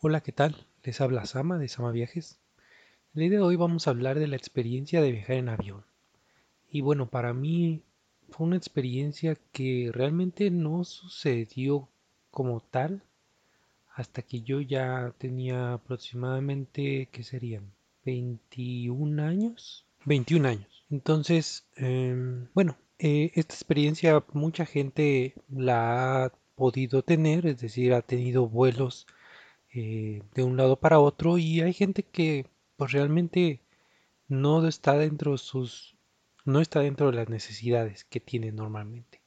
Hola, ¿qué tal? Les habla Sama de Sama Viajes. El día de hoy vamos a hablar de la experiencia de viajar en avión. Y bueno, para mí fue una experiencia que realmente no sucedió como tal hasta que yo ya tenía aproximadamente, ¿qué serían? 21 años. 21 años. Entonces, em, bueno, eh, esta experiencia mucha gente la ha podido tener, es decir, ha tenido vuelos eh, de un lado para otro y hay gente que pues realmente no está dentro sus no está dentro de las necesidades que tiene normalmente.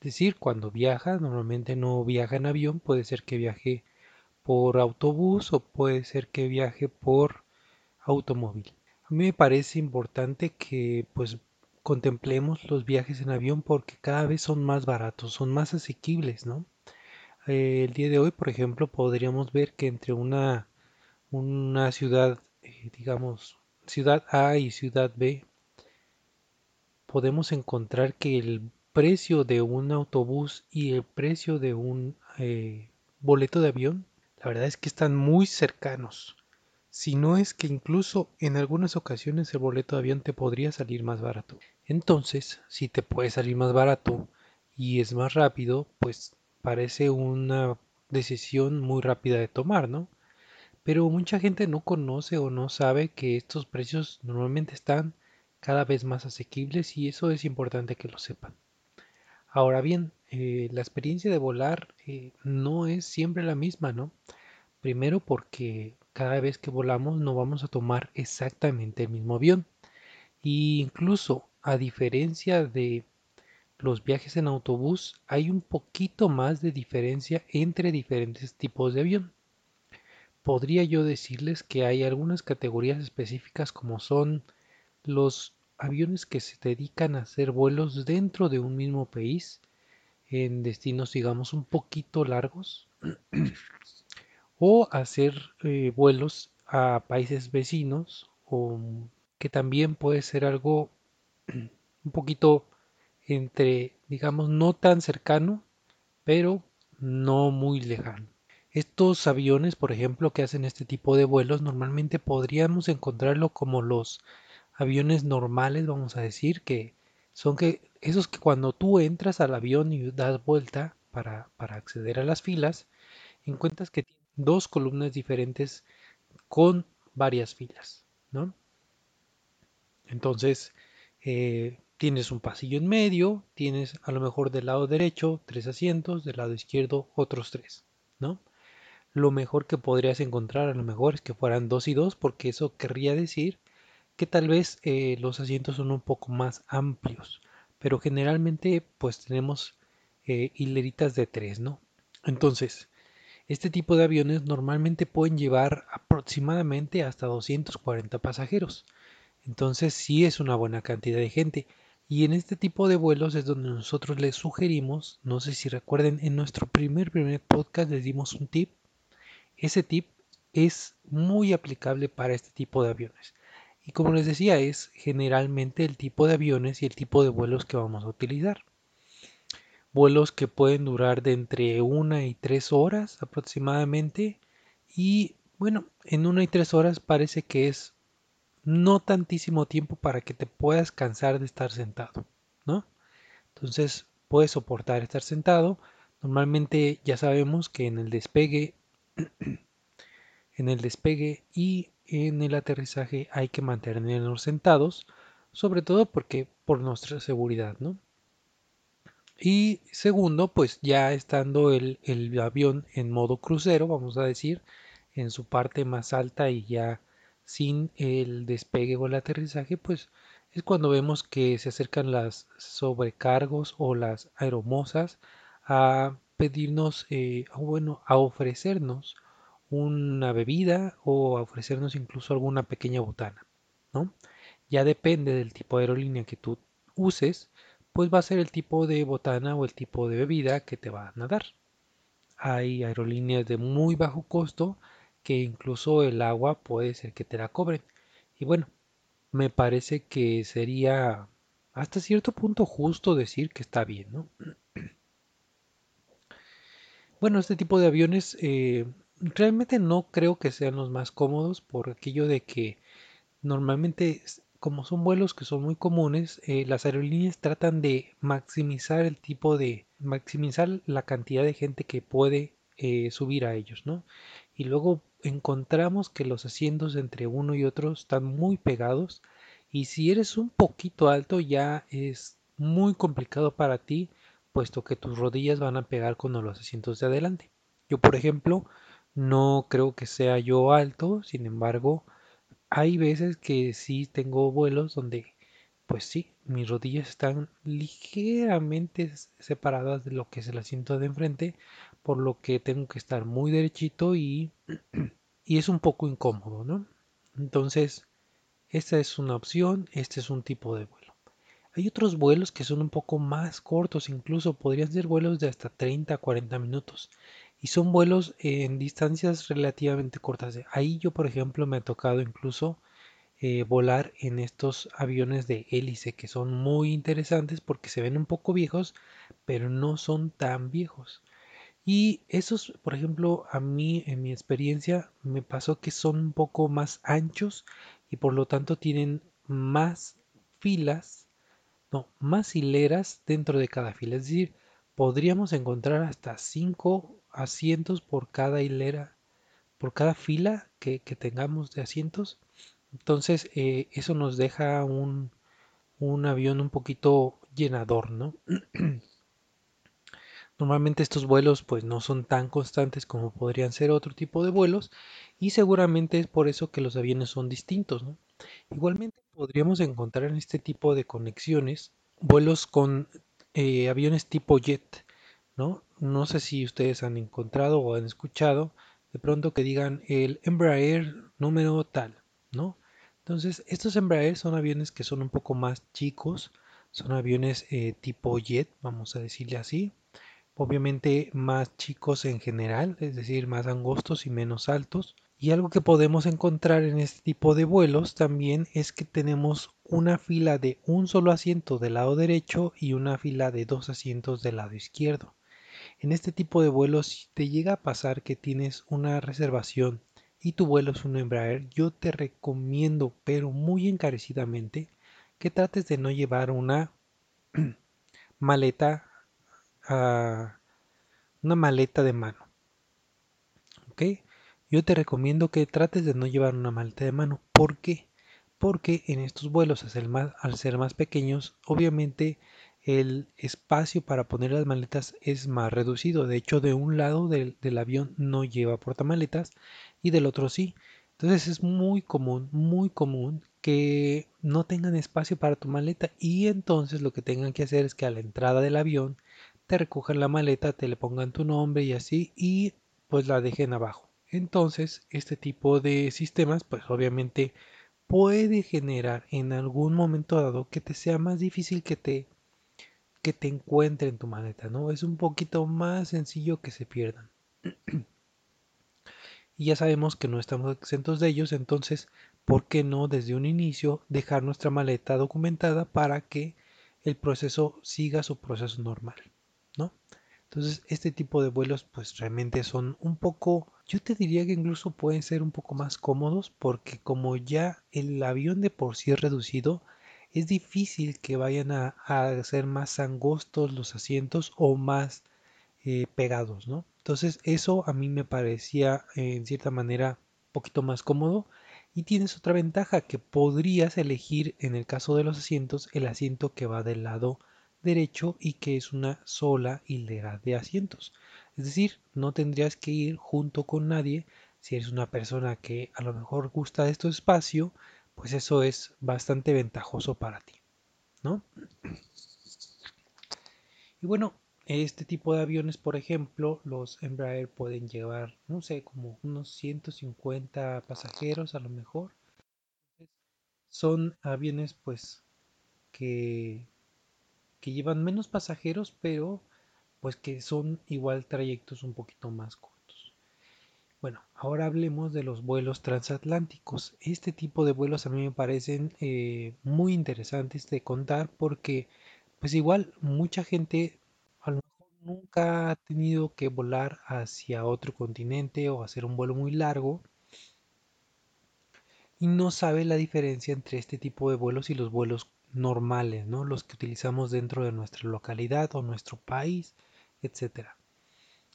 Es decir, cuando viaja, normalmente no viaja en avión, puede ser que viaje por autobús o puede ser que viaje por automóvil. A mí me parece importante que pues contemplemos los viajes en avión porque cada vez son más baratos, son más asequibles, ¿no? Eh, el día de hoy, por ejemplo, podríamos ver que entre una, una ciudad, eh, digamos, ciudad A y ciudad B, podemos encontrar que el precio de un autobús y el precio de un eh, boleto de avión, la verdad es que están muy cercanos. Si no es que incluso en algunas ocasiones el boleto de avión te podría salir más barato. Entonces, si te puede salir más barato y es más rápido, pues parece una decisión muy rápida de tomar, ¿no? Pero mucha gente no conoce o no sabe que estos precios normalmente están cada vez más asequibles y eso es importante que lo sepan. Ahora bien, eh, la experiencia de volar eh, no es siempre la misma, ¿no? Primero porque cada vez que volamos no vamos a tomar exactamente el mismo avión. E incluso a diferencia de los viajes en autobús hay un poquito más de diferencia entre diferentes tipos de avión. Podría yo decirles que hay algunas categorías específicas como son los aviones que se dedican a hacer vuelos dentro de un mismo país en destinos digamos un poquito largos o hacer eh, vuelos a países vecinos o que también puede ser algo un poquito entre, digamos, no tan cercano, pero no muy lejano. Estos aviones, por ejemplo, que hacen este tipo de vuelos, normalmente podríamos encontrarlo como los aviones normales, vamos a decir, que son que esos que cuando tú entras al avión y das vuelta para, para acceder a las filas, encuentras que tiene dos columnas diferentes con varias filas, ¿no? Entonces, eh, Tienes un pasillo en medio, tienes a lo mejor del lado derecho tres asientos, del lado izquierdo otros tres, ¿no? Lo mejor que podrías encontrar a lo mejor es que fueran dos y dos, porque eso querría decir que tal vez eh, los asientos son un poco más amplios, pero generalmente pues tenemos eh, hileritas de tres, ¿no? Entonces, este tipo de aviones normalmente pueden llevar aproximadamente hasta 240 pasajeros. Entonces sí es una buena cantidad de gente. Y en este tipo de vuelos es donde nosotros les sugerimos, no sé si recuerden, en nuestro primer primer podcast les dimos un tip. Ese tip es muy aplicable para este tipo de aviones. Y como les decía, es generalmente el tipo de aviones y el tipo de vuelos que vamos a utilizar. Vuelos que pueden durar de entre una y tres horas aproximadamente. Y bueno, en una y tres horas parece que es no tantísimo tiempo para que te puedas cansar de estar sentado, ¿no? Entonces puedes soportar estar sentado. Normalmente ya sabemos que en el despegue, en el despegue y en el aterrizaje hay que mantenernos sentados, sobre todo porque por nuestra seguridad, ¿no? Y segundo, pues ya estando el, el avión en modo crucero, vamos a decir, en su parte más alta y ya sin el despegue o el aterrizaje, pues es cuando vemos que se acercan las sobrecargos o las aeromosas a pedirnos, eh, bueno, a ofrecernos una bebida o a ofrecernos incluso alguna pequeña botana, ¿no? Ya depende del tipo de aerolínea que tú uses, pues va a ser el tipo de botana o el tipo de bebida que te van a dar. Hay aerolíneas de muy bajo costo que incluso el agua puede ser que te la cobren. Y bueno, me parece que sería hasta cierto punto justo decir que está bien, ¿no? Bueno, este tipo de aviones eh, realmente no creo que sean los más cómodos por aquello de que normalmente, como son vuelos que son muy comunes, eh, las aerolíneas tratan de maximizar el tipo de, maximizar la cantidad de gente que puede eh, subir a ellos, ¿no? Y luego encontramos que los asientos entre uno y otro están muy pegados y si eres un poquito alto ya es muy complicado para ti puesto que tus rodillas van a pegar con los asientos de adelante. Yo, por ejemplo, no creo que sea yo alto, sin embargo, hay veces que sí tengo vuelos donde, pues sí, mis rodillas están ligeramente separadas de lo que es el asiento de enfrente, por lo que tengo que estar muy derechito y, y es un poco incómodo, ¿no? Entonces, esta es una opción, este es un tipo de vuelo. Hay otros vuelos que son un poco más cortos, incluso podrían ser vuelos de hasta 30 a 40 minutos. Y son vuelos en distancias relativamente cortas. Ahí yo, por ejemplo, me ha tocado incluso eh, volar en estos aviones de hélice que son muy interesantes porque se ven un poco viejos, pero no son tan viejos. Y esos, por ejemplo, a mí en mi experiencia me pasó que son un poco más anchos y por lo tanto tienen más filas no, más hileras dentro de cada fila. Es decir, podríamos encontrar hasta 5 asientos por cada hilera, por cada fila que, tengamos de asientos. Entonces, eh, eso nos deja un, un avión un poquito llenador, ¿no? Normalmente estos vuelos pues no son tan constantes como podrían ser otro tipo de vuelos y seguramente es por eso que los aviones son distintos. ¿no? Igualmente podríamos encontrar en este tipo de conexiones vuelos con eh, aviones tipo jet. ¿no? no sé si ustedes han encontrado o han escuchado de pronto que digan el Embraer número tal. ¿no? Entonces estos Embraer son aviones que son un poco más chicos, son aviones eh, tipo jet, vamos a decirle así obviamente más chicos en general, es decir, más angostos y menos altos. Y algo que podemos encontrar en este tipo de vuelos también es que tenemos una fila de un solo asiento del lado derecho y una fila de dos asientos del lado izquierdo. En este tipo de vuelos, si te llega a pasar que tienes una reservación y tu vuelo es un Embraer, yo te recomiendo, pero muy encarecidamente, que trates de no llevar una maleta una maleta de mano. ¿Ok? Yo te recomiendo que trates de no llevar una maleta de mano. ¿Por qué? Porque en estos vuelos, al ser más, pequeños, obviamente el espacio para poner las maletas es más reducido. De hecho, de un lado del, del avión no lleva portamaletas y del otro sí. Entonces es muy común, muy común que no tengan espacio para tu maleta y entonces lo que tengan que hacer es que a la entrada del avión te recojan la maleta, te le pongan tu nombre y así y pues la dejen abajo. Entonces, este tipo de sistemas pues obviamente puede generar en algún momento dado que te sea más difícil que te que te encuentren tu maleta, ¿no? Es un poquito más sencillo que se pierdan. y ya sabemos que no estamos exentos de ellos, entonces, ¿por qué no desde un inicio dejar nuestra maleta documentada para que el proceso siga su proceso normal? Entonces, este tipo de vuelos pues realmente son un poco, yo te diría que incluso pueden ser un poco más cómodos porque como ya el avión de por sí es reducido, es difícil que vayan a, ser más angostos los asientos o más eh, pegados, ¿no? Entonces, eso a mí me parecía en cierta manera un poquito más cómodo. Y tienes otra ventaja que podrías elegir en el caso de los asientos el asiento que va del lado derecho y que es una sola hilera de asientos. Es decir, no tendrías que ir junto con nadie. Si eres una persona que a lo mejor gusta de este espacio, pues eso es bastante ventajoso para ti, ¿no? Y bueno, este tipo de aviones, por ejemplo, los Embraer pueden llevar, no sé, como unos 150 pasajeros a lo mejor. Son aviones pues que que llevan menos pasajeros, pero pues que son igual trayectos un poquito más cortos. Bueno, ahora hablemos de los vuelos transatlánticos. Este tipo de vuelos a mí me parecen eh, muy interesantes de contar porque pues igual mucha gente a lo mejor nunca ha tenido que volar hacia otro continente o hacer un vuelo muy largo y no sabe la diferencia entre este tipo de vuelos y los vuelos normales, ¿no? Los que utilizamos dentro de nuestra localidad o nuestro país, etcétera.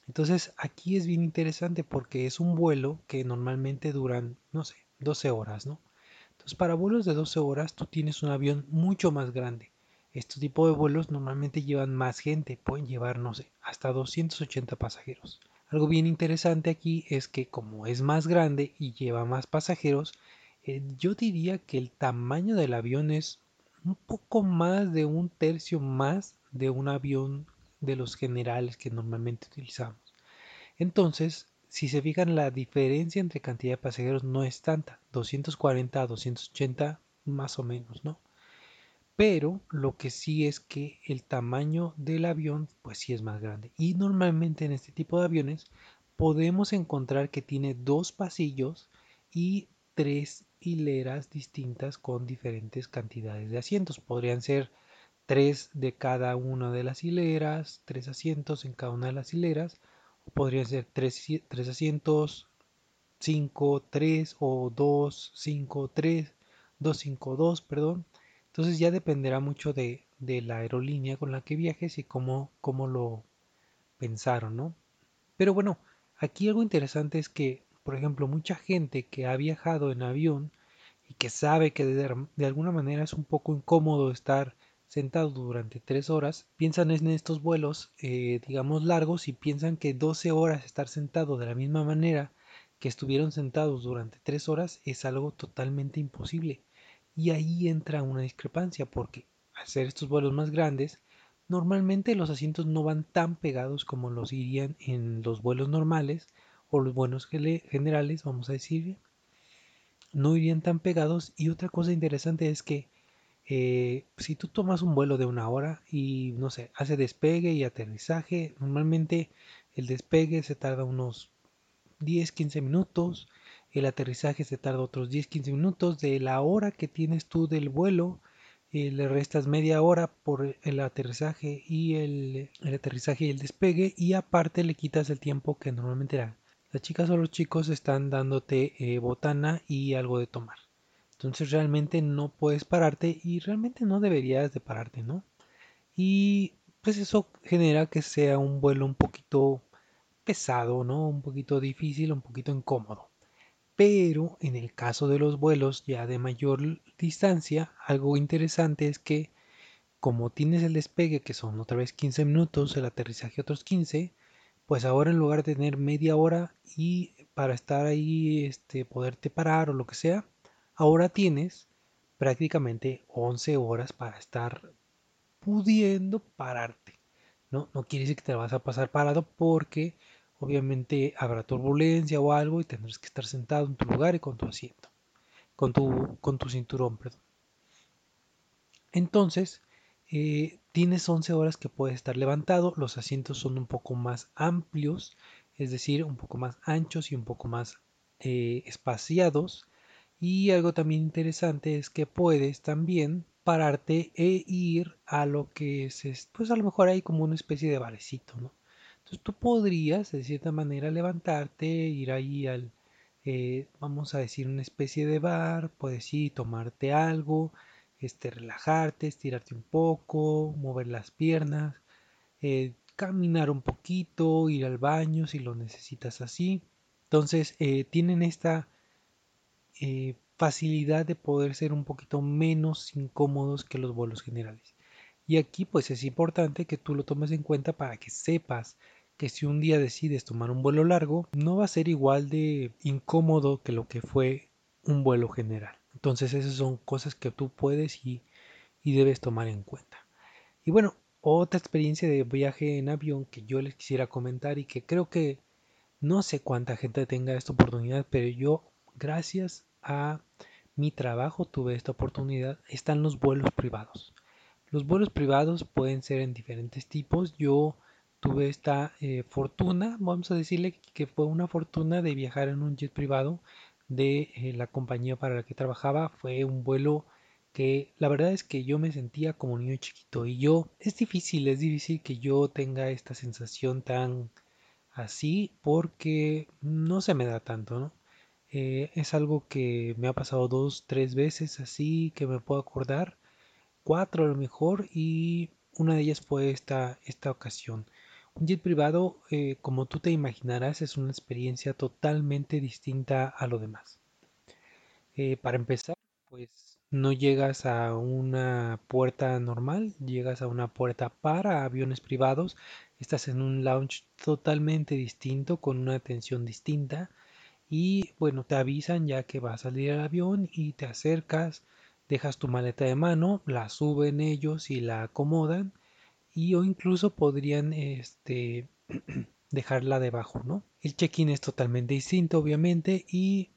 Entonces aquí es bien interesante porque es un vuelo que normalmente duran, no sé, 12 horas, ¿no? Entonces para vuelos de 12 horas tú tienes un avión mucho más grande. Este tipo de vuelos normalmente llevan más gente, pueden llevar, no sé, hasta 280 pasajeros. Algo bien interesante aquí es que como es más grande y lleva más pasajeros, eh, yo diría que el tamaño del avión es un poco más de un tercio más de un avión de los generales que normalmente utilizamos. Entonces, si se fijan, la diferencia entre cantidad de pasajeros no es tanta, 240 a 280 más o menos, ¿no? Pero lo que sí es que el tamaño del avión, pues sí es más grande. Y normalmente en este tipo de aviones podemos encontrar que tiene dos pasillos y tres hileras distintas con diferentes cantidades de asientos. Podrían ser tres de cada una de las hileras, tres asientos en cada una de las hileras, o podrían ser tres, tres asientos, cinco, tres o dos, cinco, tres, dos, cinco, dos, perdón. Entonces ya dependerá mucho de, de, la aerolínea con la que viajes y cómo, cómo lo pensaron, ¿no? Pero bueno, aquí algo interesante es que por ejemplo, mucha gente que ha viajado en avión y que sabe que de, alguna manera es un poco incómodo estar sentado durante tres horas, piensan en estos vuelos, eh, digamos, largos y piensan que 12 horas estar sentado de la misma manera que estuvieron sentados durante tres horas es algo totalmente imposible. Y ahí entra una discrepancia porque ser estos vuelos más grandes, normalmente los asientos no van tan pegados como los irían en los vuelos normales o los buenos generales, vamos a decir, no irían tan pegados. Y otra cosa interesante es que eh, si tú tomas un vuelo de una hora y no sé, hace despegue y aterrizaje, normalmente el despegue se tarda unos 10-15 minutos, el aterrizaje se tarda otros 10-15 minutos, de la hora que tienes tú del vuelo, eh, le restas media hora por el aterrizaje y el, el, aterrizaje y el despegue y aparte le quitas el tiempo que normalmente era las chicas o los chicos están dándote eh, botana y algo de tomar. Entonces realmente no puedes pararte y realmente no deberías de pararte, ¿no? Y pues eso genera que sea un vuelo un poquito pesado, ¿no? Un poquito difícil, un poquito incómodo. Pero en el caso de los vuelos ya de mayor distancia, algo interesante es que como tienes el despegue, que son otra vez 15 minutos, el aterrizaje otros 15, pues ahora en lugar de tener media hora y para estar ahí, este, poderte parar o lo que sea, ahora tienes prácticamente 11 horas para estar pudiendo pararte. ¿no? no quiere decir que te vas a pasar parado porque obviamente habrá turbulencia o algo y tendrás que estar sentado en tu lugar y con tu asiento, con tu, con tu cinturón, perdón. Entonces, eh, tienes 11 horas que puedes estar levantado, los asientos son un poco más amplios, es decir, un poco más anchos y un poco más eh, espaciados. Y algo también interesante es que puedes también pararte e ir a lo que es, pues a lo mejor hay como una especie de barecito, ¿no? Entonces tú podrías de cierta manera levantarte, ir ahí al, eh, vamos a decir, una especie de bar, puedes ir, tomarte algo, este, relajarte, estirarte un poco, mover las piernas, eh, caminar un poquito, ir al baño si lo necesitas así. Entonces eh, tienen esta eh, facilidad de poder ser un poquito menos incómodos que los vuelos generales. Y aquí pues es importante que tú lo tomes en cuenta para que sepas que si un día decides tomar un vuelo largo, no va a ser igual de incómodo que lo que fue un vuelo general. Entonces esas son cosas que tú puedes y, debes tomar en cuenta. Y bueno, otra experiencia de viaje en avión que yo les quisiera comentar y que creo que no sé cuánta gente tenga esta oportunidad, pero yo gracias a mi trabajo tuve esta oportunidad, están los vuelos privados. Los vuelos privados pueden ser en diferentes tipos. Yo tuve esta eh, fortuna, vamos a decirle que fue una fortuna de viajar en un jet privado de eh, la compañía para la que trabajaba. Fue un vuelo que la verdad es que yo me sentía como niño chiquito y yo es difícil, es difícil que yo tenga esta sensación tan así porque no se me da tanto, ¿no? Eh, es algo que me ha pasado dos, tres veces así que me puedo acordar, cuatro a lo mejor y una de ellas fue esta, esta ocasión. Un jet privado, eh, como tú te imaginarás, es una experiencia totalmente distinta a lo demás. Eh, para empezar, pues no llegas a una puerta normal, llegas a una puerta para aviones privados. Estás en un lounge totalmente distinto, con una atención distinta. Y bueno, te avisan ya que va a salir el avión y te acercas, dejas tu maleta de mano, la suben ellos y la acomodan. Y o incluso podrían este, dejarla debajo, ¿no? El check-in es totalmente distinto, obviamente, y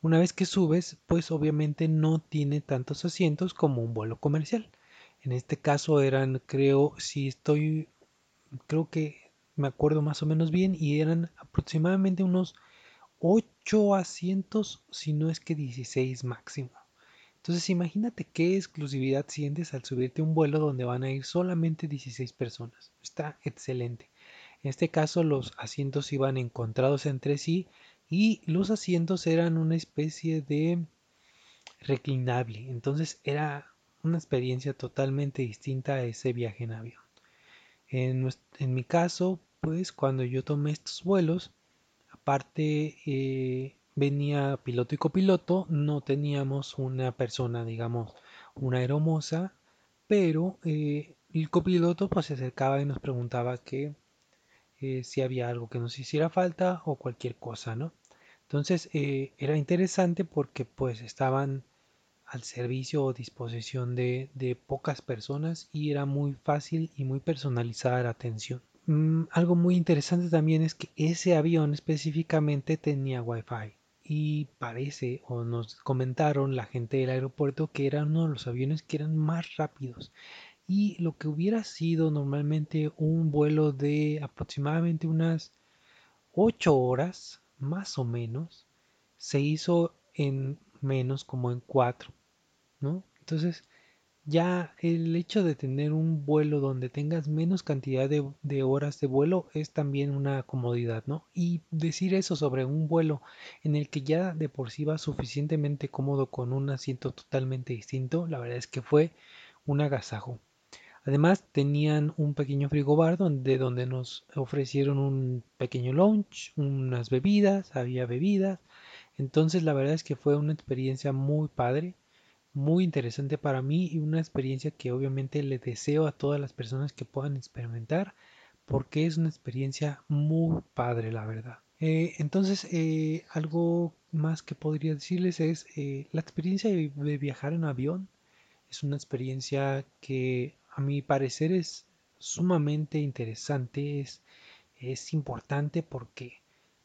una vez que subes, pues obviamente no tiene tantos asientos como un vuelo comercial. En este caso eran, creo, si estoy, creo que me acuerdo más o menos bien, y eran aproximadamente unos 8 asientos, si no es que 16 máximo. Entonces imagínate qué exclusividad sientes al subirte un vuelo donde van a ir solamente 16 personas. Está excelente. En este caso los asientos iban encontrados entre sí y los asientos eran una especie de reclinable. Entonces era una experiencia totalmente distinta a ese viaje en avión. En, mi caso, pues cuando yo tomé estos vuelos, aparte eh, venía piloto y copiloto, no teníamos una persona, digamos, una aeromoza, pero eh, el copiloto pues se acercaba y nos preguntaba que eh, si había algo que nos hiciera falta o cualquier cosa, ¿no? Entonces eh, era interesante porque pues estaban al servicio o disposición de, pocas personas y era muy fácil y muy personalizada la atención. Mm, algo muy interesante también es que ese avión específicamente tenía wifi y parece o nos comentaron la gente del aeropuerto que era uno de los aviones que eran más rápidos y lo que hubiera sido normalmente un vuelo de aproximadamente unas 8 horas, más o menos, se hizo en menos como en 4, ¿no? Entonces, ya el hecho de tener un vuelo donde tengas menos cantidad de, horas de vuelo es también una comodidad, ¿no? Y decir eso sobre un vuelo en el que ya de por sí va suficientemente cómodo con un asiento totalmente distinto, la verdad es que fue un agasajo. Además tenían un pequeño frigobar donde, donde nos ofrecieron un pequeño lunch, unas bebidas, había bebidas. Entonces la verdad es que fue una experiencia muy padre, muy interesante para mí y una experiencia que obviamente le deseo a todas las personas que puedan experimentar porque es una experiencia muy padre la verdad. Eh, entonces eh, algo más que podría decirles es eh, la experiencia de viajar en avión es una experiencia que a mi parecer es sumamente interesante, es, es importante porque,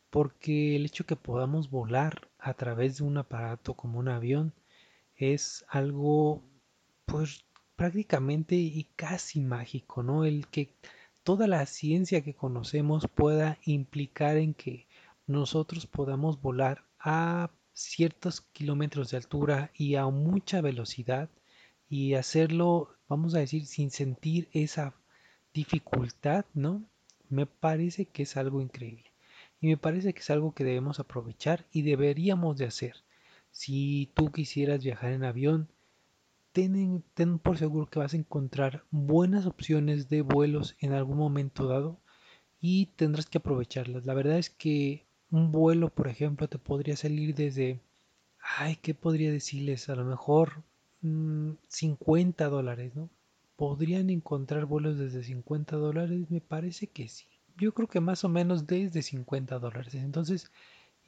porque el hecho que podamos volar a través de un aparato como un avión es algo pues prácticamente y casi mágico, ¿no? El que toda la ciencia que conocemos pueda implicar en que nosotros podamos volar a ciertos kilómetros de altura y a mucha velocidad y hacerlo, vamos a decir, sin sentir esa dificultad, ¿no? Me parece que es algo increíble. Y me parece que es algo que debemos aprovechar y deberíamos de hacer. Si tú quisieras viajar en avión, ten, ten por seguro que vas a encontrar buenas opciones de vuelos en algún momento dado y tendrás que aprovecharlas. La verdad es que un vuelo, por ejemplo, te podría salir desde, ay, ¿qué podría decirles? A lo mejor 50 mm, dólares, ¿no? ¿Podrían encontrar vuelos desde 50 dólares? Me parece que sí. Yo creo que más o menos desde 50 dólares. Entonces,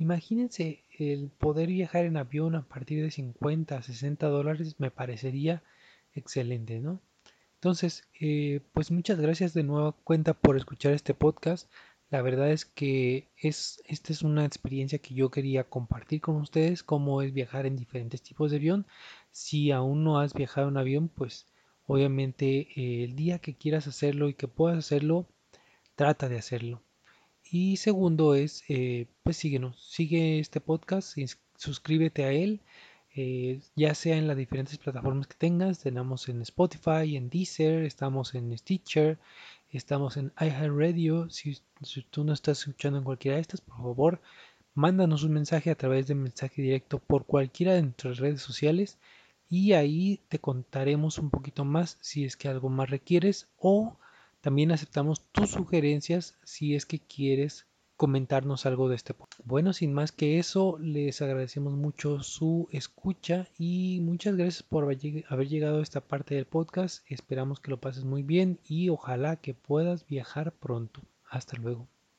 imagínense el poder viajar en avión a partir de 50, 60 dólares me parecería excelente, ¿no? Entonces, eh, pues muchas gracias de nueva cuenta por escuchar este podcast. La verdad es que es, esta es una experiencia que yo quería compartir con ustedes, cómo es viajar en diferentes tipos de avión. Si aún no has viajado en avión, pues obviamente eh, el día que quieras hacerlo y que puedas hacerlo, trata de hacerlo. Y segundo es, eh, pues síguenos, sigue este podcast, suscríbete a él. eh, ya sea en las diferentes plataformas que tengas. Tenemos en Spotify, en Deezer, estamos en Stitcher, estamos en iHeartRadio. Si, si tú no estás escuchando en cualquiera de estas, por favor, mándanos un mensaje a través de mensaje directo por cualquiera de nuestras redes sociales y ahí te contaremos un poquito más si es que algo más requieres o también aceptamos tus sugerencias si es que quieres comentarnos algo de este podcast. Bueno, sin más que eso, les agradecemos mucho su escucha y muchas gracias por haber llegado a esta parte del podcast. Esperamos que lo pases muy bien y ojalá que puedas viajar pronto. Hasta luego.